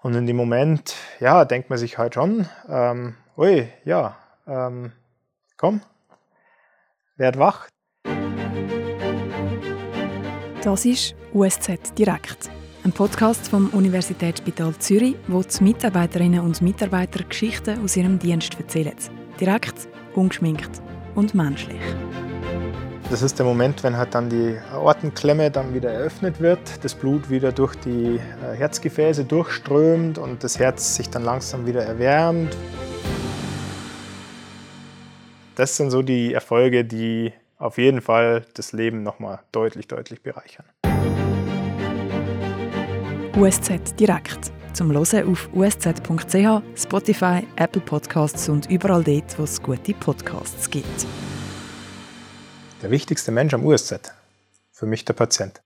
Und in dem Moment, ja, denkt man sich halt schon, ähm, ui, ja, ähm, komm, werd wach. Das ist USZ Direkt, ein Podcast vom Universitätsspital Zürich, wo die Mitarbeiterinnen und Mitarbeiter Geschichten aus ihrem Dienst erzählen. Direkt, ungeschminkt und menschlich. Das ist der Moment, wenn halt dann die Aortenklemme dann wieder eröffnet wird, das Blut wieder durch die äh, Herzgefäße durchströmt und das Herz sich dann langsam wieder erwärmt. Das sind so die Erfolge, die auf jeden Fall das Leben nochmal deutlich, deutlich bereichern. USZ direkt. Zum Hören auf usz.ch, Spotify, Apple Podcasts und überall dort, wo es gute Podcasts gibt. Der wichtigste Mensch am USZ? Für mich der Patient.